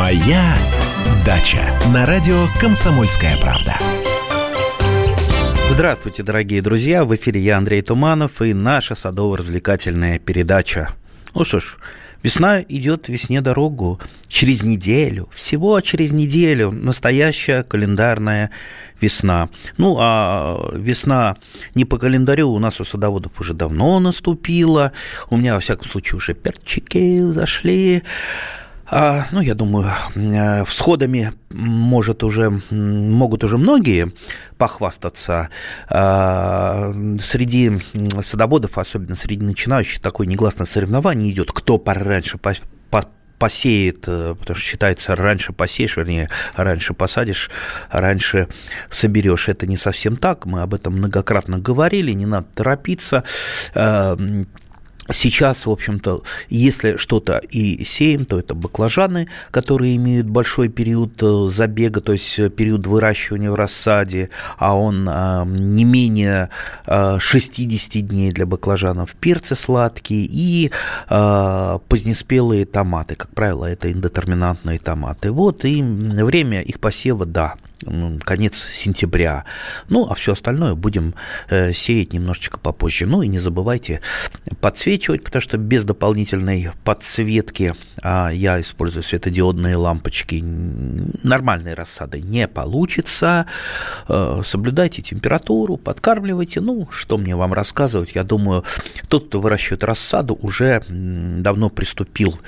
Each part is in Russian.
Моя дача на радио Комсомольская правда. Здравствуйте, дорогие друзья! В эфире я, Андрей Туманов, и наша садово-развлекательная передача. Ну что ж, Весна идет весне дорогу через неделю, всего через неделю, настоящая календарная весна. Ну, а весна не по календарю у нас у садоводов уже давно наступила. У меня, во всяком случае, уже перчики зашли. А, ну, я думаю, э, всходами может уже, могут уже многие похвастаться. А, среди садоводов, особенно среди начинающих, такое негласное соревнование идет, кто пораньше посеет, э, потому что считается, раньше посеешь, вернее, раньше посадишь, раньше соберешь. Это не совсем так, мы об этом многократно говорили, не надо торопиться. Э, Сейчас, в общем-то, если что-то и сеем, то это баклажаны, которые имеют большой период э, забега, то есть период выращивания в рассаде, а он э, не менее 60 э, дней для баклажанов, перцы сладкие и позднеспелые томаты. Как правило, это индетерминантные томаты. Вот и время их посева, да, конец сентября. Ну, а все остальное будем э, сеять немножечко попозже. Ну и не забывайте подсвечивать, потому что без дополнительной подсветки а я использую светодиодные лампочки, нормальной рассады не получится. Э, соблюдайте температуру, подкармливайте. Ну, что мне вам рассказывать? Я думаю, тот, кто выращивает рассаду, уже давно приступил,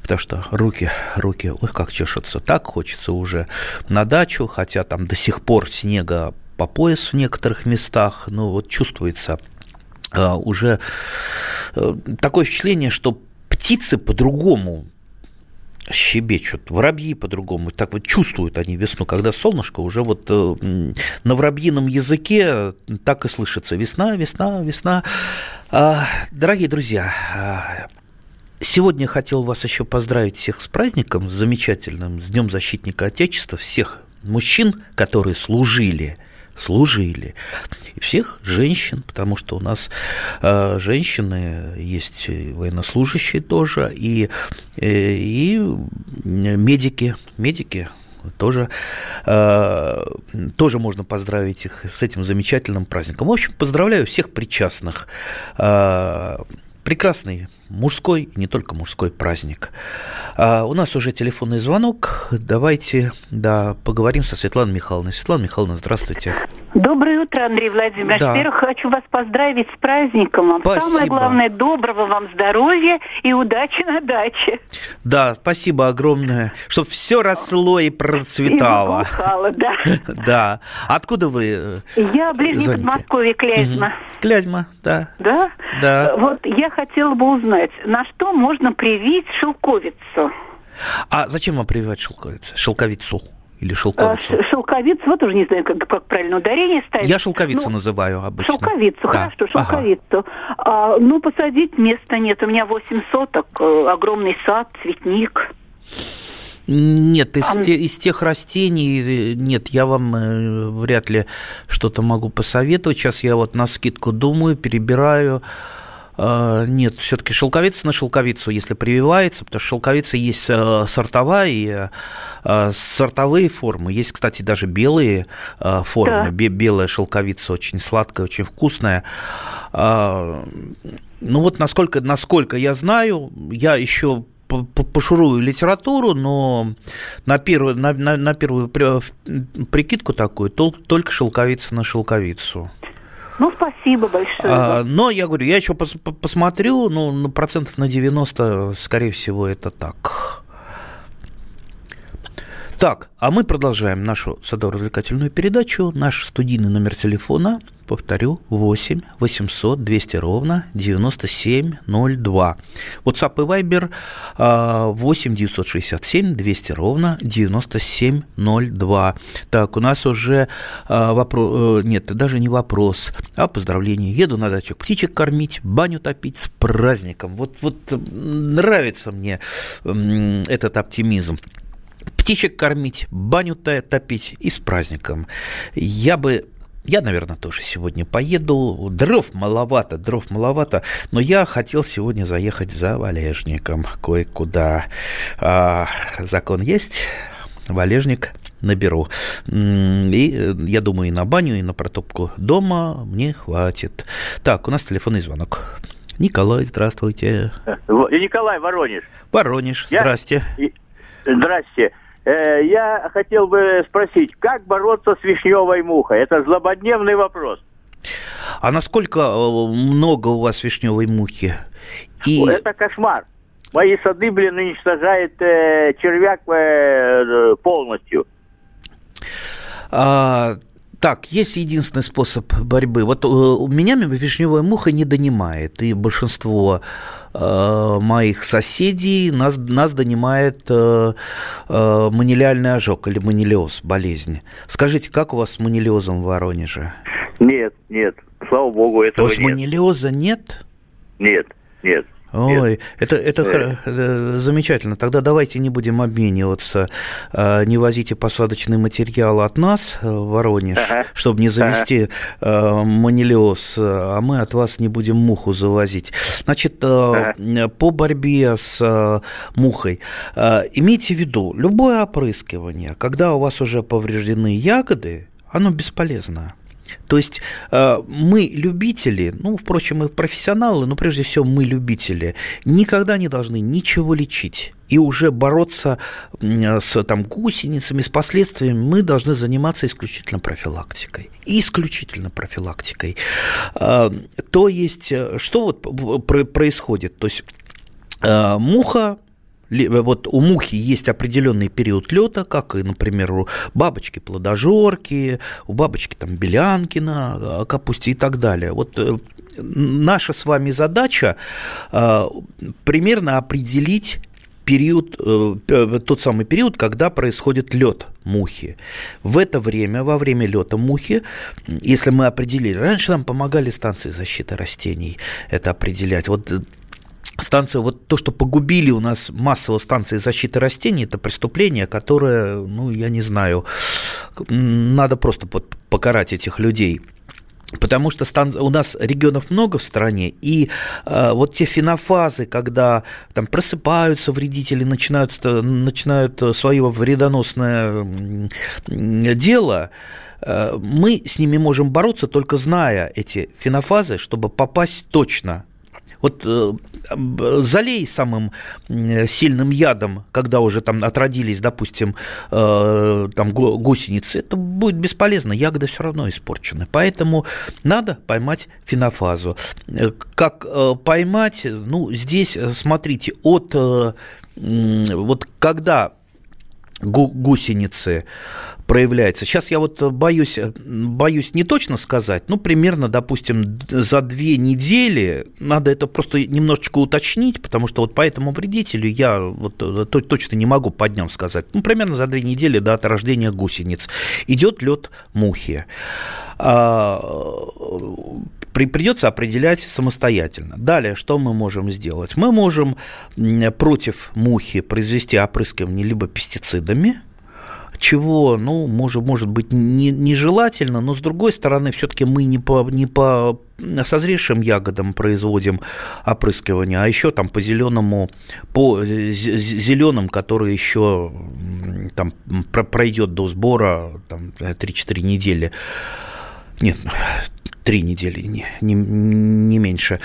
потому что руки, руки, ой, как чешутся. Так хочется уже на дачу, хотя хотя там до сих пор снега по пояс в некоторых местах, но вот чувствуется э, уже э, такое впечатление, что птицы по-другому щебечут, воробьи по-другому, так вот чувствуют они весну, когда солнышко уже вот э, на воробьином языке так и слышится весна, весна, весна. А, дорогие друзья, а, Сегодня хотел вас еще поздравить всех с праздником, замечательным, с Днем защитника Отечества, всех мужчин, которые служили, служили, и всех женщин, потому что у нас э, женщины есть военнослужащие тоже, и, э, и медики, медики тоже, э, тоже можно поздравить их с этим замечательным праздником. В общем, поздравляю всех причастных. Э, прекрасный мужской, не только мужской праздник. А у нас уже телефонный звонок. Давайте да, поговорим со Светланой Михайловной. Светлана Михайловна, здравствуйте. Доброе утро, Андрей Владимирович. Да. Во-первых, хочу вас поздравить с праздником. Спасибо. Самое главное, доброго вам здоровья и удачи на даче. Да, спасибо огромное, чтобы все росло и процветало. И да. Да. Откуда вы э, Я близ Подмосковья, Клязьма. Клязьма, да. Да? Да. Вот я хотела бы узнать, на что можно привить шелковицу? А зачем вам прививать шелковицу? Шелковицу? Или шелковицу? А, шелковицу, вот уже не знаю, как, как правильно ударение ставить. Я шелковицу ну, называю обычно. Шелковицу, да. хорошо, шелковицу. Ага. А, ну, посадить места нет. У меня 8 соток, э, огромный сад, цветник. Нет, из, а... те, из тех растений э, нет, я вам э, вряд ли что-то могу посоветовать. Сейчас я вот на скидку думаю, перебираю. А, нет, все-таки шелковица на шелковицу, если прививается, потому что шелковица есть э, сортовая э, сортовые формы. Есть, кстати, даже белые э, формы. Да. Белая шелковица очень сладкая, очень вкусная. А, ну вот насколько, насколько я знаю, я еще пошурую литературу, но на первую, на, на, на первую прикидку такую только шелковица на шелковицу. Ну, спасибо большое. А, но я говорю, я еще пос посмотрю, ну, ну, процентов на 90, скорее всего, это так. Так, а мы продолжаем нашу садово-развлекательную передачу. Наш студийный номер телефона повторю, 8 800 200 ровно 9702. WhatsApp и Viber 8 967 200 ровно 9702. Так, у нас уже а, вопрос, э, нет, даже не вопрос, а поздравление. Еду на дачу птичек кормить, баню топить с праздником. Вот, вот нравится мне этот оптимизм птичек кормить, баню топить и с праздником. Я бы я, наверное, тоже сегодня поеду. Дров маловато, дров маловато. Но я хотел сегодня заехать за валежником кое-куда. А, закон есть, валежник наберу. И я думаю, и на баню, и на протопку дома мне хватит. Так, у нас телефонный звонок. Николай, здравствуйте. Николай, Воронеж. Воронеж, я... здрасте. Здрасте. Э, я хотел бы спросить, как бороться с вишневой мухой? Это злободневный вопрос. А насколько э, много у вас вишневой мухи? И... Это кошмар. Мои сады, блин, уничтожает э, червяк э, полностью. А, так, есть единственный способ борьбы. Вот э, у меня вишневая муха не донимает, и большинство э, моих соседей нас, нас донимает э, э, манилиальный ожог или манилиоз, болезнь. Скажите, как у вас с манилиозом в Воронеже? Нет, нет, слава богу, этого То есть нет. манилиоза нет? Нет, нет. Ой, это, это э. э. замечательно. Тогда давайте не будем обмениваться. Э, не возите посадочный материал от нас Воронеж, ага. чтобы не завести ага. манилиоз, а мы от вас не будем муху завозить. Значит, ага. по борьбе с мухой, имейте в виду, любое опрыскивание, когда у вас уже повреждены ягоды, оно бесполезно. То есть э, мы любители, ну, впрочем, и профессионалы, но прежде всего мы любители, никогда не должны ничего лечить. И уже бороться с там, гусеницами, с последствиями мы должны заниматься исключительно профилактикой. Исключительно профилактикой. Э, то есть, э, что вот происходит? То есть, муха вот у мухи есть определенный период лета, как и, например, у бабочки плодожорки, у бабочки там белянки на а, капусте и так далее. Вот э, наша с вами задача э, примерно определить период, э, тот самый период, когда происходит лед мухи. В это время, во время лета мухи, если мы определили, раньше нам помогали станции защиты растений это определять. Вот станция, вот то, что погубили у нас массово станции защиты растений, это преступление, которое, ну, я не знаю, надо просто покарать этих людей. Потому что стан... у нас регионов много в стране, и э, вот те фенофазы, когда там просыпаются вредители, начинают, начинают свое вредоносное дело, э, мы с ними можем бороться, только зная эти фенофазы, чтобы попасть точно вот э, залей самым сильным ядом, когда уже там отродились, допустим, э, там гусеницы, это будет бесполезно, ягоды все равно испорчены. Поэтому надо поймать фенофазу. Э, как э, поймать? Ну, здесь, смотрите, от вот когда гусеницы проявляется. Сейчас я вот боюсь, боюсь не точно сказать, ну, примерно, допустим, за две недели, надо это просто немножечко уточнить, потому что вот по этому вредителю я вот точно не могу по дням сказать. Ну, примерно за две недели до от рождения гусениц идет лед мухи. При, придется определять самостоятельно. Далее, что мы можем сделать? Мы можем против мухи произвести опрыскивание либо пестицидами, чего, ну, может, может быть, не, нежелательно, но с другой стороны, все-таки мы не по, не по созревшим ягодам производим опрыскивание, а еще там по зеленому, по зеленым, которые еще там пройдет до сбора там, 3-4 недели. Нет, три недели, не, не, не меньше.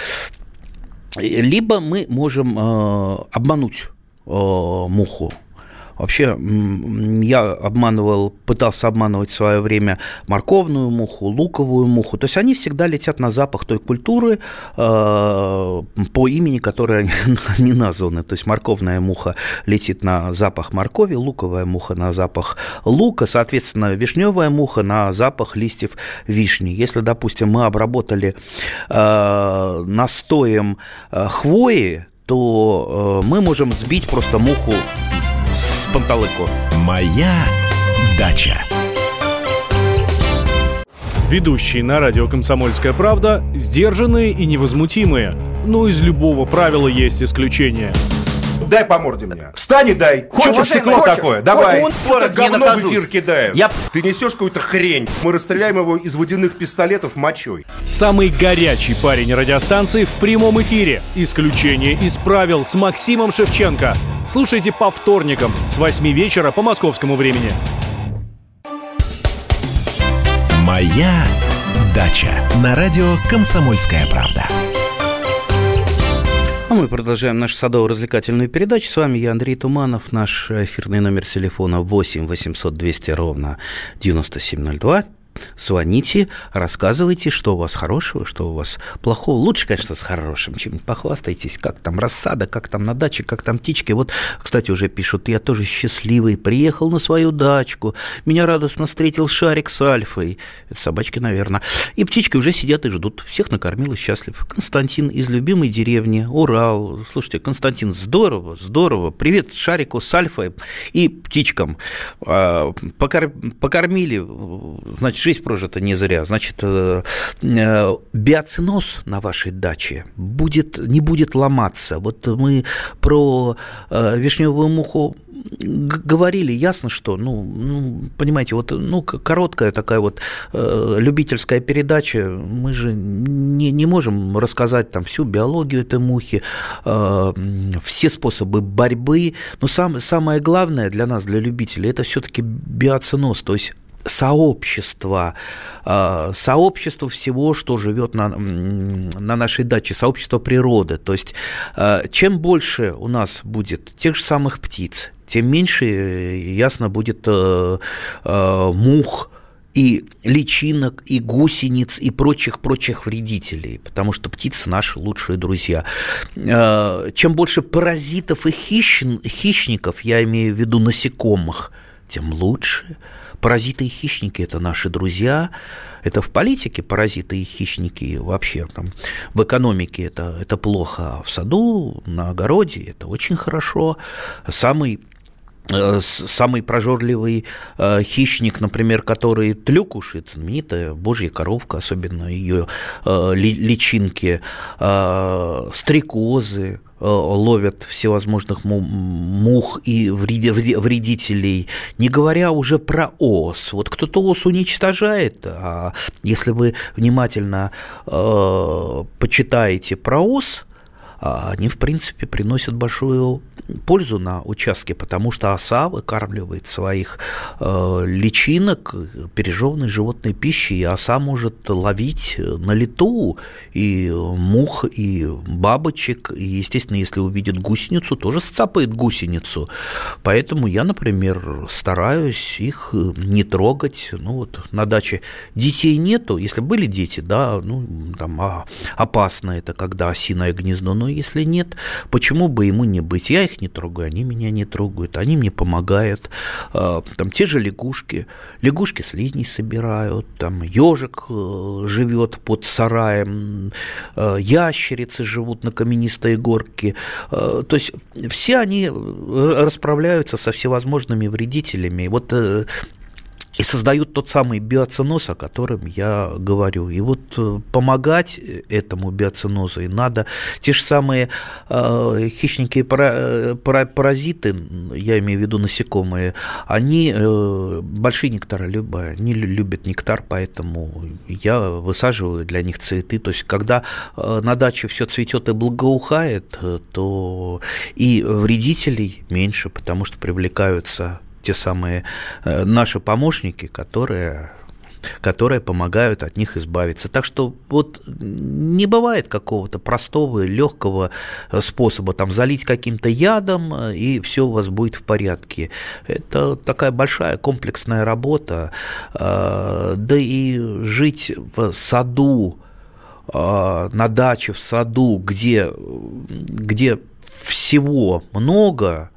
Либо мы можем э, обмануть э, муху Вообще, я обманывал, пытался обманывать в свое время морковную муху, луковую муху. То есть они всегда летят на запах той культуры э, по имени, которое они, они названы. То есть морковная муха летит на запах моркови, луковая муха на запах лука, соответственно, вишневая муха на запах листьев вишни. Если, допустим, мы обработали э, настоем э, хвои, то э, мы можем сбить просто муху панталыку. Моя дача. Ведущие на радио «Комсомольская правда» сдержанные и невозмутимые. Но из любого правила есть исключение – дай по морде мне. Встань и дай. Хочешь стекло хочешь, такое? Давай. Он это говно в эфир кидает. Я... Ты несешь какую-то хрень. Мы расстреляем его из водяных пистолетов мочой. Самый горячий парень радиостанции в прямом эфире. Исключение из правил с Максимом Шевченко. Слушайте по вторникам с 8 вечера по московскому времени. Моя дача на радио «Комсомольская правда». Мы продолжаем нашу садово-развлекательную передачу. С вами я, Андрей Туманов. Наш эфирный номер телефона 8 800 200 ровно 9702. Звоните, рассказывайте, что у вас хорошего, что у вас плохого. Лучше, конечно, с хорошим, чем похвастайтесь, как там рассада, как там на даче, как там птички. Вот, кстати, уже пишут, я тоже счастливый, приехал на свою дачку, меня радостно встретил Шарик с Альфой. Собачки, наверное. И птички уже сидят и ждут. Всех накормил и счастлив. Константин из любимой деревни, Урал. Слушайте, Константин, здорово, здорово. Привет Шарику с Альфой и птичкам. А, покормили, значит, жизнь прожита не зря. Значит, э, э, биоциноз на вашей даче будет, не будет ломаться. Вот мы про э, вишневую муху говорили, ясно, что, ну, ну понимаете, вот, ну, короткая такая вот любительская передача, мы же не, не можем рассказать там всю биологию этой мухи, все способы борьбы, но сам, самое главное для нас, для любителей, это все-таки биоциноз, то есть сообщество, а, сообщество всего, что живет на, на нашей даче, сообщество природы. То есть а, чем больше у нас будет тех же самых птиц, тем меньше, ясно, будет э, э, мух, и личинок, и гусениц, и прочих-прочих вредителей, потому что птицы наши лучшие друзья. Э, чем больше паразитов и хищ... хищников, я имею в виду насекомых, тем лучше. Паразиты и хищники – это наши друзья. Это в политике паразиты и хищники вообще там, в экономике это, это плохо, а в саду, на огороде это очень хорошо. Самый э, самый прожорливый э, хищник, например, который тлю кушает, знаменитая божья коровка, особенно ее э, личинки, стрекозы, ловят всевозможных мух и вредителей, не говоря уже про ос. Вот кто-то ос уничтожает, а если вы внимательно э, почитаете про ос, они, в принципе, приносят большую пользу на участке, потому что оса выкармливает своих э, личинок пережеванной животной пищей, и оса может ловить на лету и мух, и бабочек, и, естественно, если увидит гусеницу, тоже сцапает гусеницу. Поэтому я, например, стараюсь их не трогать. Ну вот на даче детей нету, если были дети, да, ну там а, опасно это, когда осиное гнездо, но если нет, почему бы ему не быть? Я их не трогаю, они меня не трогают, они мне помогают. А, там те же лягушки, лягушки слизней собирают, там ежик э, живет под сараем, э, ящерицы живут на каменистой горке. Э, то есть все они расправляются со всевозможными вредителями. Вот и создают тот самый биоценоз, о котором я говорю. И вот э, помогать этому биоценозу и надо. Те же самые э, хищники паразиты, я имею в виду насекомые, они э, большие нектаролюбы, они любят нектар, поэтому я высаживаю для них цветы. То есть, когда э, на даче все цветет и благоухает, э, то и вредителей меньше, потому что привлекаются те самые э, наши помощники, которые которые помогают от них избавиться. Так что вот не бывает какого-то простого, легкого э, способа там залить каким-то ядом, э, и все у вас будет в порядке. Это такая большая комплексная работа. Да и жить в саду, на даче в саду, где, где всего много,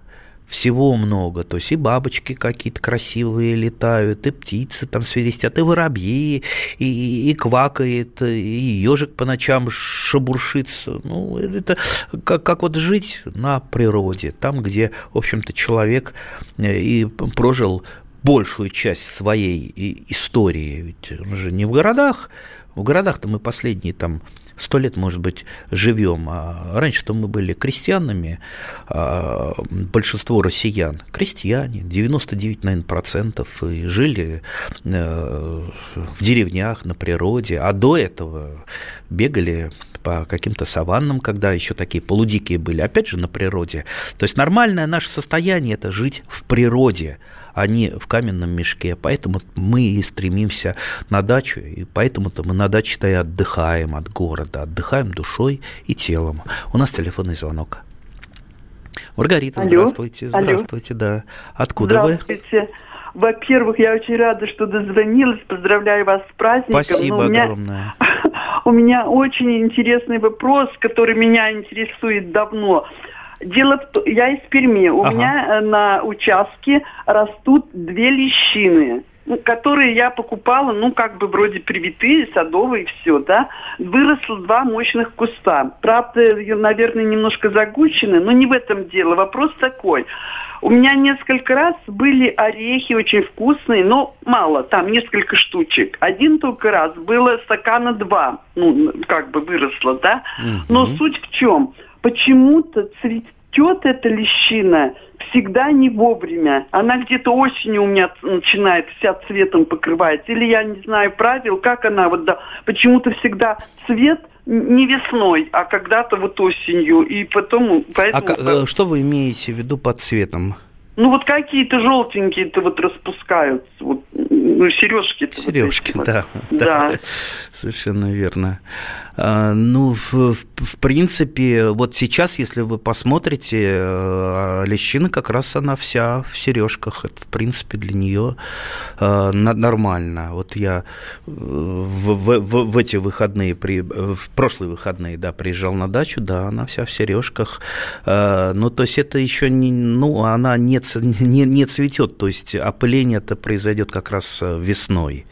всего много. То есть и бабочки какие-то красивые летают, и птицы там свиристят, и воробьи, и, и квакает, и ежик по ночам шебуршится. Ну, это как, как вот жить на природе, там, где, в общем-то, человек э, и прожил большую часть своей истории. Ведь он же не в городах В городах-то мы последние там сто лет, может быть, живем. А раньше-то мы были крестьянами, а большинство россиян крестьяне, 99, наверное, процентов, и жили э, в деревнях, на природе, а до этого бегали по каким-то саваннам, когда еще такие полудикие были, опять же, на природе. То есть нормальное наше состояние – это жить в природе, не в каменном мешке. Поэтому мы и стремимся на дачу, и поэтому-то мы на даче-то и отдыхаем от города, отдыхаем душой и телом. У нас телефонный звонок. Маргарита, Алло. здравствуйте, здравствуйте, Алло. да. Откуда здравствуйте. вы? Во-первых, я очень рада, что дозвонилась. Поздравляю вас с праздником. Спасибо меня... огромное. У меня очень интересный вопрос, который меня интересует давно. Дело в том, я из Перми. У ага. меня э, на участке растут две лещины ну, которые я покупала, ну, как бы вроде привитые, садовые, все, да. Выросло два мощных куста. Правда, наверное, немножко загущены, но не в этом дело. Вопрос такой. У меня несколько раз были орехи очень вкусные, но мало, там несколько штучек. Один только раз было стакана два, ну, как бы выросло, да. Но суть в чем? Почему-то цветет эта лещина всегда не вовремя. Она где-то осенью у меня начинает вся цветом покрывается. Или я не знаю правил, как она вот да. Почему-то всегда цвет не весной, а когда-то вот осенью. И потом... Поэтому... А что вы имеете в виду под цветом? Ну вот какие-то желтенькие-то вот распускаются. Вот ну, сережки. Сережки, вот да, да, да. Совершенно верно. А, ну, в, в принципе, вот сейчас, если вы посмотрите, э, лещина как раз она вся в сережках. Это, в принципе, для нее э, нормально. Вот я э, в, в, в эти выходные, при, в прошлые выходные, да, приезжал на дачу, да, она вся в сережках. Ну, то есть это еще не, ну, она не, не, не цветет, то есть опыление это произойдет как раз весной.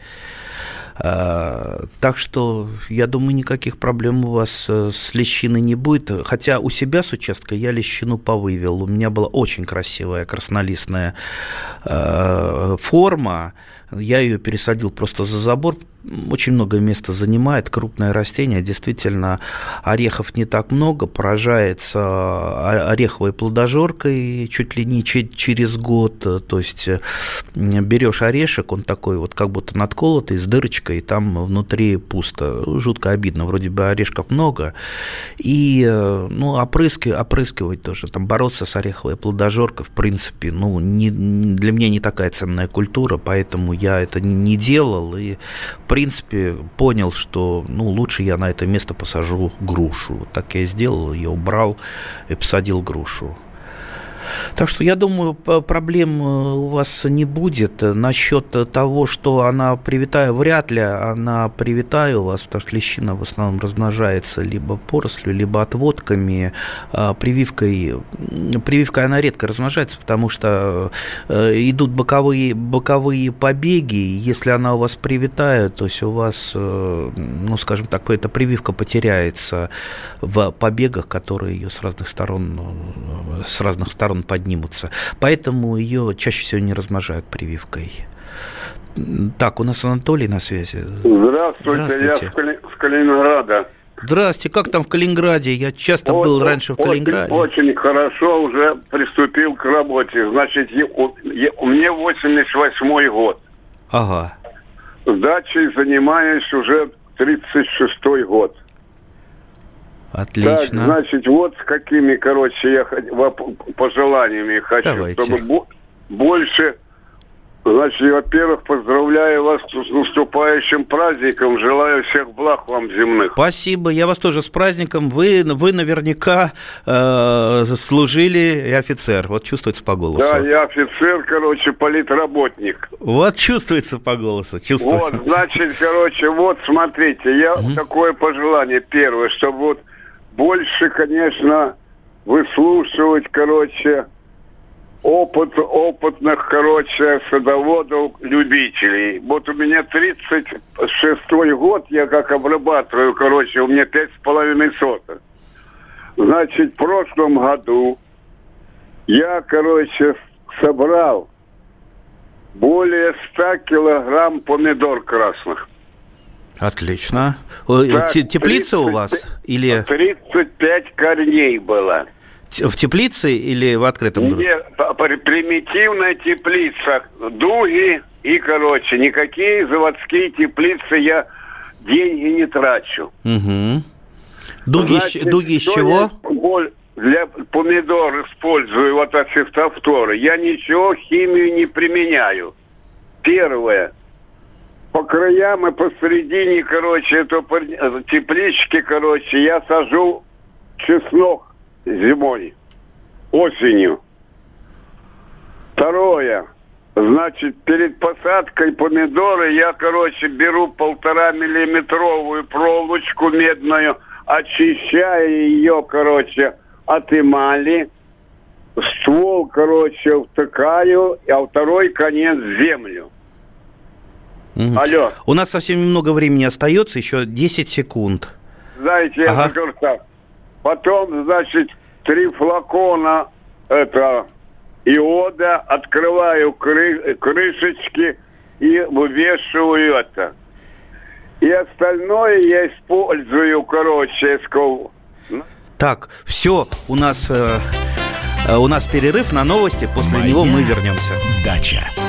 А, так что, я думаю, никаких проблем у вас э, с лещиной не будет. Хотя у себя с участка я лещину повывел. У меня была очень красивая краснолистная э, форма. Я ее пересадил просто за забор, очень много места занимает, крупное растение, действительно, орехов не так много, поражается ореховой плодожоркой чуть ли не через год, то есть берешь орешек, он такой вот как будто надколотый, с дырочкой, и там внутри пусто, жутко обидно, вроде бы орешков много, и, э, ну, опрыски, опрыскивать тоже, там бороться с ореховой плодожоркой, в принципе, ну, не, для меня не такая ценная культура, поэтому я это не делал, и принципе, понял, что ну, лучше я на это место посажу грушу. Так я и сделал, я убрал и посадил грушу. Так что я думаю, проблем э, у вас не будет. Насчет того, что она привитая, вряд ли она привитая у вас, потому что лещина в основном размножается либо порослью, либо отводками. А прививкой, прививкой она редко размножается, потому что э, идут боковые, боковые побеги. Если она у вас привитая, то есть у вас, э, ну, скажем так, эта прививка потеряется в побегах, которые ее с разных сторон, с разных сторон сторон поднимутся. Поэтому ее чаще всего не размножают прививкой. Так, у нас Анатолий на связи. Здравствуйте, Здравствуйте. я с, Кали... с Калининграда. Здравствуйте, как там в Калининграде? Я часто вот, был раньше в Калининграде. Очень, очень хорошо уже приступил к работе. Значит, я, я, у меня 88 год. Ага. С дачей занимаюсь уже 36 год. Отлично. Так, значит, вот с какими, короче, я пожеланиями хочу, Давайте. чтобы больше Значит, во-первых, поздравляю вас с наступающим праздником. Желаю всех благ вам земных. Спасибо. Я вас тоже с праздником. Вы, вы наверняка э, служили и офицер. Вот чувствуется по голосу. Да, я офицер, короче, политработник. Вот чувствуется по голосу. Чувствую. Вот, значит, короче, вот смотрите, я угу. такое пожелание первое, чтобы вот больше, конечно, выслушивать, короче, опыт опытных, короче, садоводов, любителей. Вот у меня 36-й год, я как обрабатываю, короче, у меня пять с половиной соток. Значит, в прошлом году я, короче, собрал более 100 килограмм помидор красных. Отлично. Так, Теплица 30, у вас? Или... 35 корней было. В теплице или в открытом? Нет, примитивная теплица. Дуги и, короче, никакие заводские теплицы я деньги не трачу. Угу. Дуги, Значит, дуги из чего? для помидор использую вот от фитофторы. Я ничего, химию не применяю. Первое. По краям и посередине, короче, это теплички, короче, я сажу чеснок зимой, осенью. Второе. Значит, перед посадкой помидоры я, короче, беру полтора миллиметровую проволочку медную, очищаю ее, короче, от эмали, ствол, короче, втыкаю, а второй конец в землю. Угу. Алло. У нас совсем немного времени остается, еще 10 секунд. Знаете, ага. я скажу так. Потом, значит, три флакона это иода, открываю кры, крышечки и вывешиваю это. И остальное я использую, короче, скол. Так, все, у нас э, э, у нас перерыв на новости, после Моя него мы вернемся. Дача.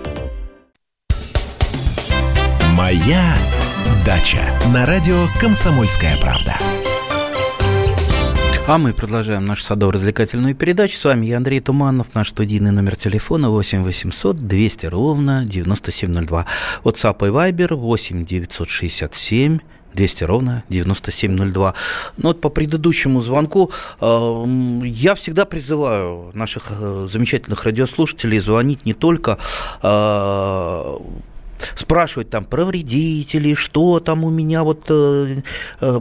«Моя дача» на радио «Комсомольская правда». А мы продолжаем нашу садово-развлекательную передачу. С вами я, Андрей Туманов. Наш студийный номер телефона 8 800 200 ровно 9702. WhatsApp и Viber 8 967 200 ровно 9702. Ну вот по предыдущему звонку э, я всегда призываю наших э, замечательных радиослушателей звонить не только э, спрашивать там про вредителей, что там у меня вот э, э,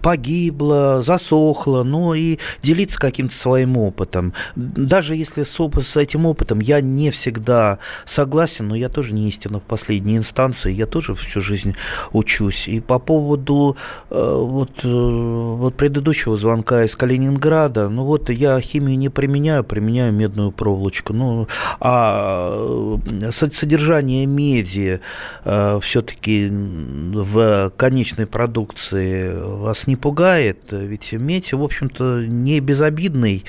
погибло, засохло, ну и делиться каким-то своим опытом. Даже если с, с этим опытом я не всегда согласен, но я тоже не истина в последней инстанции, я тоже всю жизнь учусь. И по поводу э, вот, э, вот предыдущего звонка из Калининграда, ну вот я химию не применяю, применяю медную проволочку, ну а э, содержание меди э, все-таки в конечной продукции вас не пугает? Ведь медь, в общем-то, не безобидный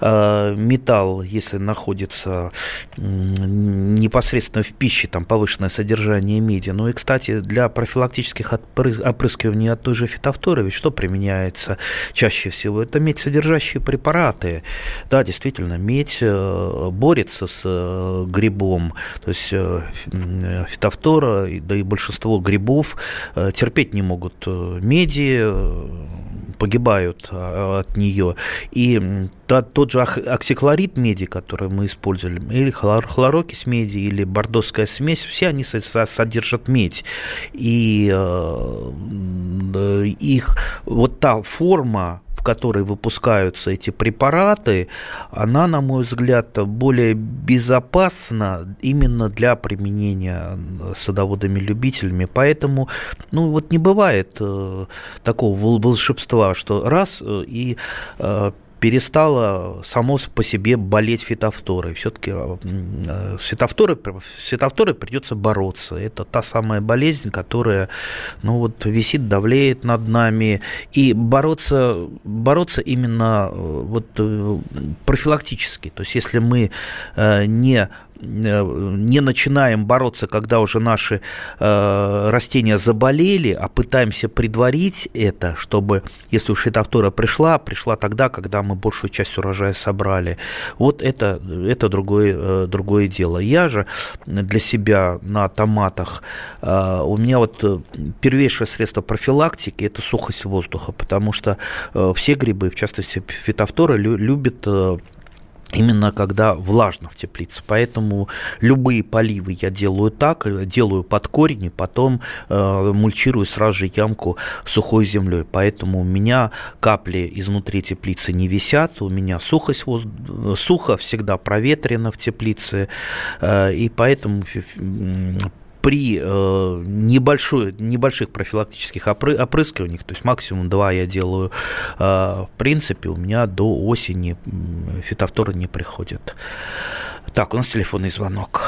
э, металл, если находится непосредственно в пище, там повышенное содержание меди. Ну и, кстати, для профилактических опрыскиваний от той же фитофторы, ведь что применяется чаще всего? Это медь содержащие препараты. Да, действительно, медь э, борется с э, грибом, то есть э, фитофтора, да и большинство грибов э, терпеть не могут э, меди, э, погибают от нее. И тот же оксиклорид меди, который мы использовали, или хлорокись меди, или бордоская смесь, все они содержат медь. И их вот та форма в которой выпускаются эти препараты, она, на мой взгляд, более безопасна именно для применения садоводами-любителями. Поэтому, ну, вот не бывает э, такого волшебства, что раз э, и э, перестала само по себе болеть фитофторой. Все-таки э, с фитофторой, с фитофторой придется бороться. Это та самая болезнь, которая ну, вот, висит, давлеет над нами. И бороться, бороться именно э, вот, э, профилактически. То есть если мы не Э, не начинаем бороться, когда уже наши э, растения заболели, а пытаемся предварить это, чтобы, если уж фитофтора пришла, пришла тогда, когда мы большую часть урожая собрали. Вот это, это другое, э, другое дело. Я же для себя на томатах, э, у меня вот э, первейшее средство профилактики – это сухость воздуха, потому что э, все грибы, в частности фитофтора, лю, любят именно когда влажно в теплице. Поэтому любые поливы я делаю так, делаю под корень и потом э, мульчирую сразу же ямку сухой землей. Поэтому у меня капли изнутри теплицы не висят, у меня сухость, сухо всегда проветрено в теплице, э, и поэтому при э, небольшой, небольших профилактических опры, опрыскиваниях, то есть максимум два я делаю, э, в принципе, у меня до осени фитофторы не приходят. Так, у нас телефонный звонок.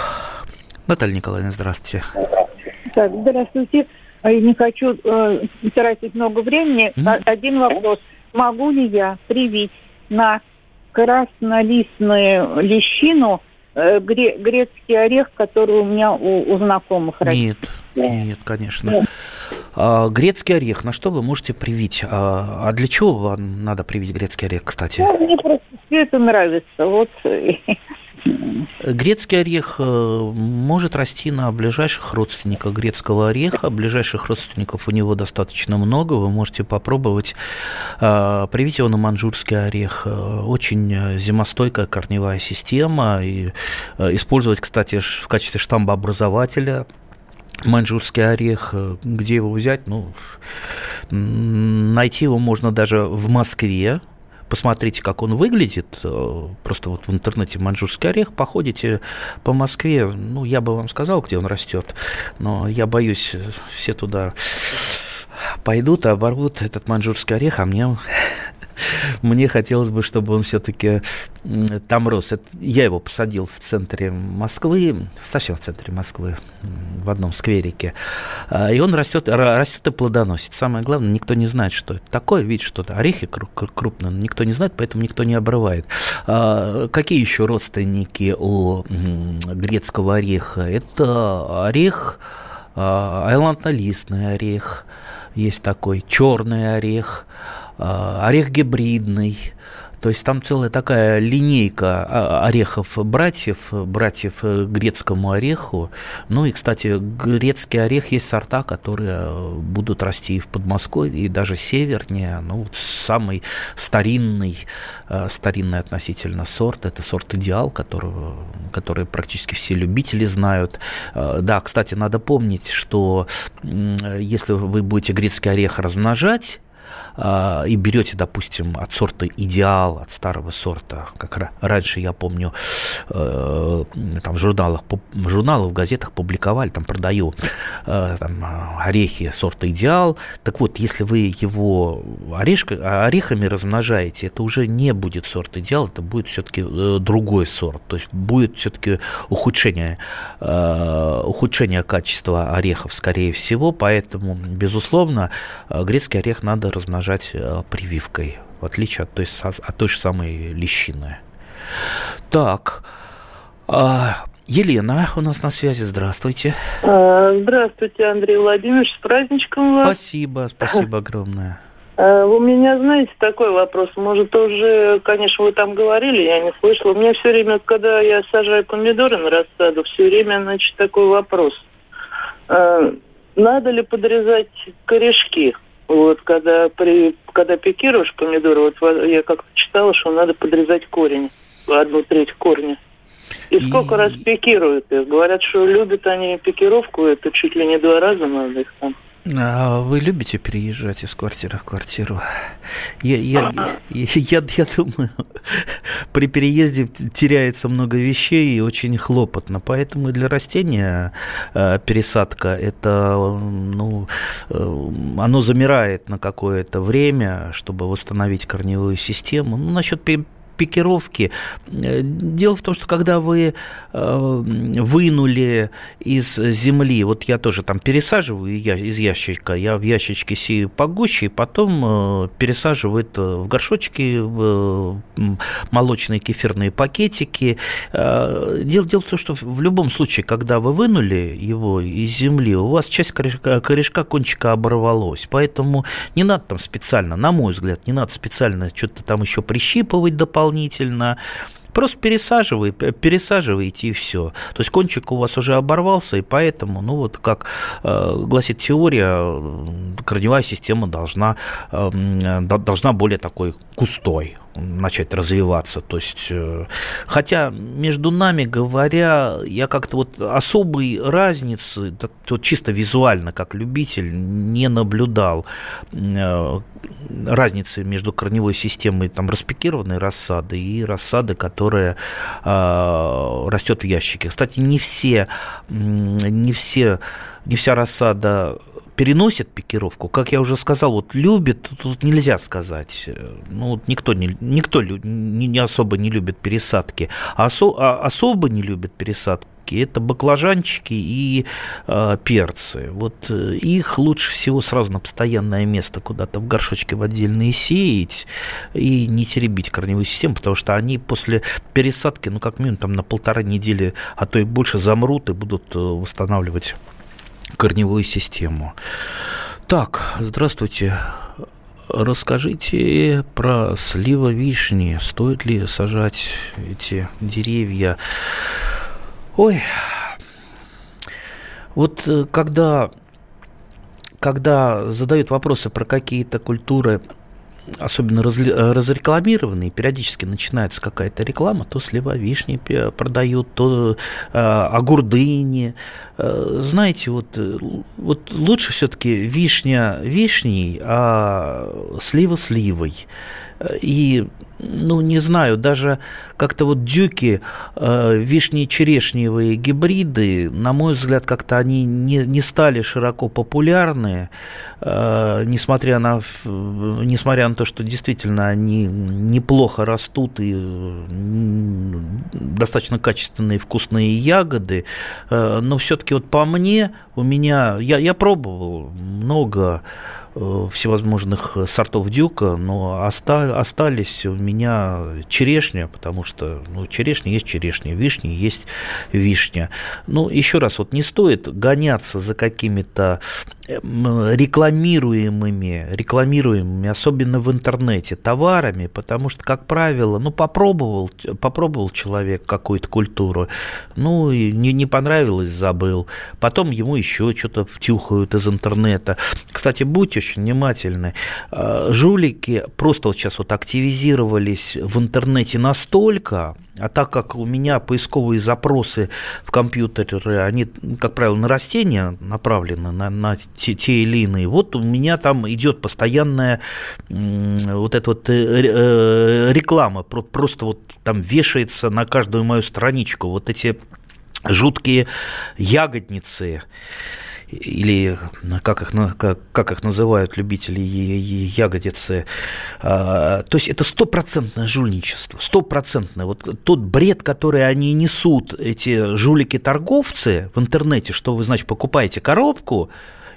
Наталья Николаевна, здравствуйте. Так, здравствуйте. Не хочу э, тратить много времени. Mm-hmm. Один вопрос. Могу ли я привить на краснолистную лещину – гре- грецкий орех, который у меня у, у знакомых Нет, нет, конечно. Нет. А, грецкий орех, на что вы можете привить? А, а для чего вам надо привить грецкий орех, кстати? Ну, мне просто все это нравится. Вот Грецкий орех э, может расти на ближайших родственниках грецкого ореха. Ближайших родственников у него достаточно много. Вы можете попробовать э, привить его на манжурский орех. Э, очень зимостойкая корневая система. И использовать, кстати, в качестве штамбообразователя маньчжурский орех, где его взять, ну, найти его можно даже в Москве, посмотрите, как он выглядит. Э, просто вот в интернете маньчжурский орех, походите по Москве, ну, я бы вам сказал, где он растет, но я боюсь, э, все туда пойдут, оборвут этот маньчжурский орех, а мне мне хотелось бы, чтобы он все-таки там рос. Это, я его посадил в центре Москвы, совсем в центре Москвы, в одном скверике. А, и он растет, растет и плодоносит. Самое главное, никто не знает, что это такое. Видит, что это орехи крупные, никто не знает, поэтому никто не обрывает. А, какие еще родственники у грецкого ореха? Это орех, а, айлантнолистный орех, есть такой черный орех, орех гибридный, то есть там целая такая линейка а, орехов братьев, братьев э, грецкому ореху. Ну и, кстати, грецкий орех есть сорта, которые э, будут расти и в Подмосковье, и даже севернее. Ну, самый старинный, э, старинный относительно сорт, это сорт идеал, которого, который практически все любители знают. Да, кстати, надо помнить, что если вы будете грецкий орех размножать, а, и берете, допустим, от сорта идеал, от старого сорта, как раньше, я помню, э, там в журналах, в журналах, в газетах публиковали, там продаю э, там, орехи сорта идеал. Так вот, если вы его орешка, орехами размножаете, это уже не будет сорт идеал, это будет все-таки э, другой сорт. То есть будет все-таки ухудшение, ухудшение качества орехов, скорее всего, поэтому, безусловно, грецкий орех надо размножать размножать э, прививкой, в отличие от той, от той же самой лещины. Так, а, Елена у нас на связи, здравствуйте. А, здравствуйте, Андрей Владимирович, с праздничком вас. Спасибо, спасибо огромное. А, у меня, знаете, такой вопрос. Может, уже, конечно, вы там говорили, я не слышала. У меня все время, когда я сажаю помидоры на рассаду, все время, значит, такой вопрос. Надо ли подрезать корешки? Вот, когда, при, когда пикируешь помидоры, вот я как-то читала, что надо подрезать корень, одну треть корня. И сколько и... раз пикируют их? Говорят, что любят они пикировку, это чуть ли не два раза надо их там. А вы любите переезжать из квартиры в квартиру? Я, я, я, я, я думаю, при переезде теряется много вещей и очень хлопотно. Поэтому для растения э, пересадка это, ну, э, оно замирает на какое-то время, чтобы восстановить корневую систему. Ну, насчет пикировки. Э, дело в том, что когда вы э, вынули из земли, вот я тоже там пересаживаю я, из ящичка, я в ящичке сею погуще, и потом э, пересаживаю это в горшочки, в молочные кефирные пакетики. Дело, дело в том, что в любом случае, когда вы вынули его из земли, у вас часть корешка, корешка кончика оборвалась, поэтому не надо там специально, на мой взгляд, не надо специально что-то там еще прищипывать дополнительно, дополнительно. Просто пересаживай, пересаживаете и все. То есть кончик у вас уже оборвался, и поэтому, ну вот как э, гласит теория, корневая система должна, э, должна более такой густой начать развиваться. То есть, э, хотя между нами говоря, я как-то вот особой разницы, вот чисто визуально, как любитель, не наблюдал э, разницы между корневой системой там, распекированной рассады и рассады, которая э, растет в ящике. Кстати, не все, не все, не вся рассада переносит пикировку, как я уже сказал, вот любит, тут нельзя сказать. Ну, вот никто, не, никто не, не особо не любит пересадки. А, осо, а особо не любит пересадки это баклажанчики и э, перцы. Вот э, их лучше всего сразу на постоянное место куда-то в горшочке в отдельные сеять и не теребить корневую систему, потому что они после пересадки, ну, как минимум, там на полтора недели, а то и больше замрут и будут э, восстанавливать корневую систему. Так, здравствуйте. Расскажите про слива вишни. Стоит ли сажать эти деревья? Ой, вот э, когда, когда задают вопросы про какие-то культуры особенно разрекламированные, периодически начинается какая-то реклама, то слива вишни продают, то э, огурдыни. Э, знаете, вот, э, вот лучше все-таки вишня вишней, а слива сливой. И ну, не знаю, даже как-то вот дюки, э, вишни-черешневые гибриды, на мой взгляд, как-то они не, не стали широко популярны, э, несмотря, на, несмотря на то, что действительно они неплохо растут и достаточно качественные вкусные ягоды, э, но все-таки вот по мне, у меня, я, я пробовал много Э, всевозможных сортов дюка, но оста- остались у меня черешня, потому что ну, черешня есть черешня, вишня есть вишня. Ну, еще раз, вот не стоит гоняться за какими-то рекламируемыми, рекламируемыми, особенно в интернете, товарами, потому что, как правило, ну, попробовал, попробовал человек какую-то культуру, ну, и не, не понравилось, забыл. Потом ему еще что-то втюхают из интернета. Кстати, будьте очень внимательны. А, жулики просто вот сейчас вот активизировались в интернете настолько, а так как у меня поисковые запросы в компьютере, они, как правило, на растения направлены, на, на те, те или иные, вот у меня там идет постоянная вот эта вот э, э, реклама, просто вот там вешается на каждую мою страничку вот эти жуткие ягодницы или как их, как, как их называют любители ягодицы. А, то есть это стопроцентное жульничество, стопроцентное. Вот тот бред, который они несут, эти жулики-торговцы в интернете, что вы, значит, покупаете коробку,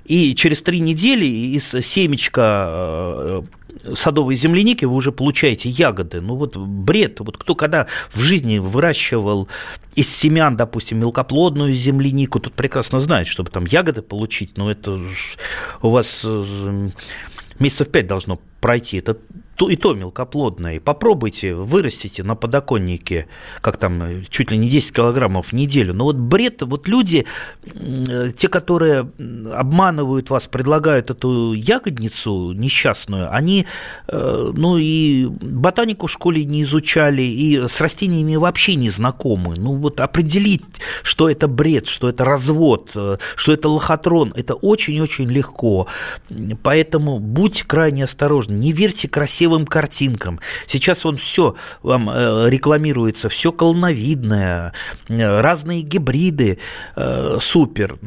и через три недели из семечка э, садовой земляники вы уже получаете ягоды. Ну вот бред. Вот кто когда в жизни выращивал из семян, допустим, мелкоплодную землянику, тут прекрасно знает, чтобы там ягоды получить, но это у вас э, месяцев пять должно пройти. Это то, и то мелкоплодное. И попробуйте, вырастите на подоконнике, как там, чуть ли не 10 килограммов в неделю. Но вот бред, вот люди, те, которые обманывают вас, предлагают эту ягодницу несчастную, они, э, ну, и ботанику в школе не изучали, и с растениями вообще не знакомы. Ну, вот определить, что это бред, что это развод, э, что это лохотрон, это очень-очень легко. Поэтому будьте крайне осторожны, не верьте красивым картинкам. Сейчас он все вам э, рекламируется, все колоновидное, э, разные гибриды, э, супер.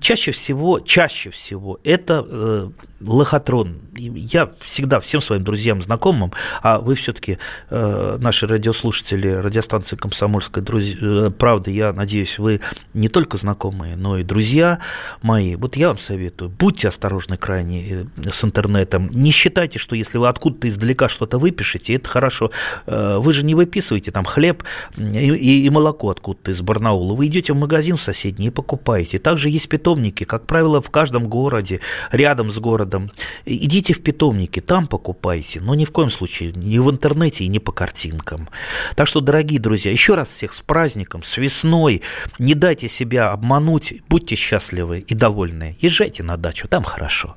Чаще всего, чаще всего это лохотрон. Я всегда всем своим друзьям, знакомым, а вы все-таки наши радиослушатели радиостанции «Комсомольская друзья, правда», я надеюсь, вы не только знакомые, но и друзья мои. Вот я вам советую, будьте осторожны крайне с интернетом. Не считайте, что если вы откуда откуда-то издалека что-то выпишете, это хорошо. Э, вы же не выписываете там хлеб и, и, и молоко откуда-то из Барнаула. Вы идете в магазин соседний и покупаете. Также есть питомники, как правило, в каждом городе, рядом с городом. Идите в питомники, там покупайте, но ни в коем случае не в интернете и не по картинкам. Так что, дорогие друзья, еще раз всех с праздником, с весной. Не дайте себя обмануть, будьте счастливы и довольны. Езжайте на дачу, там хорошо.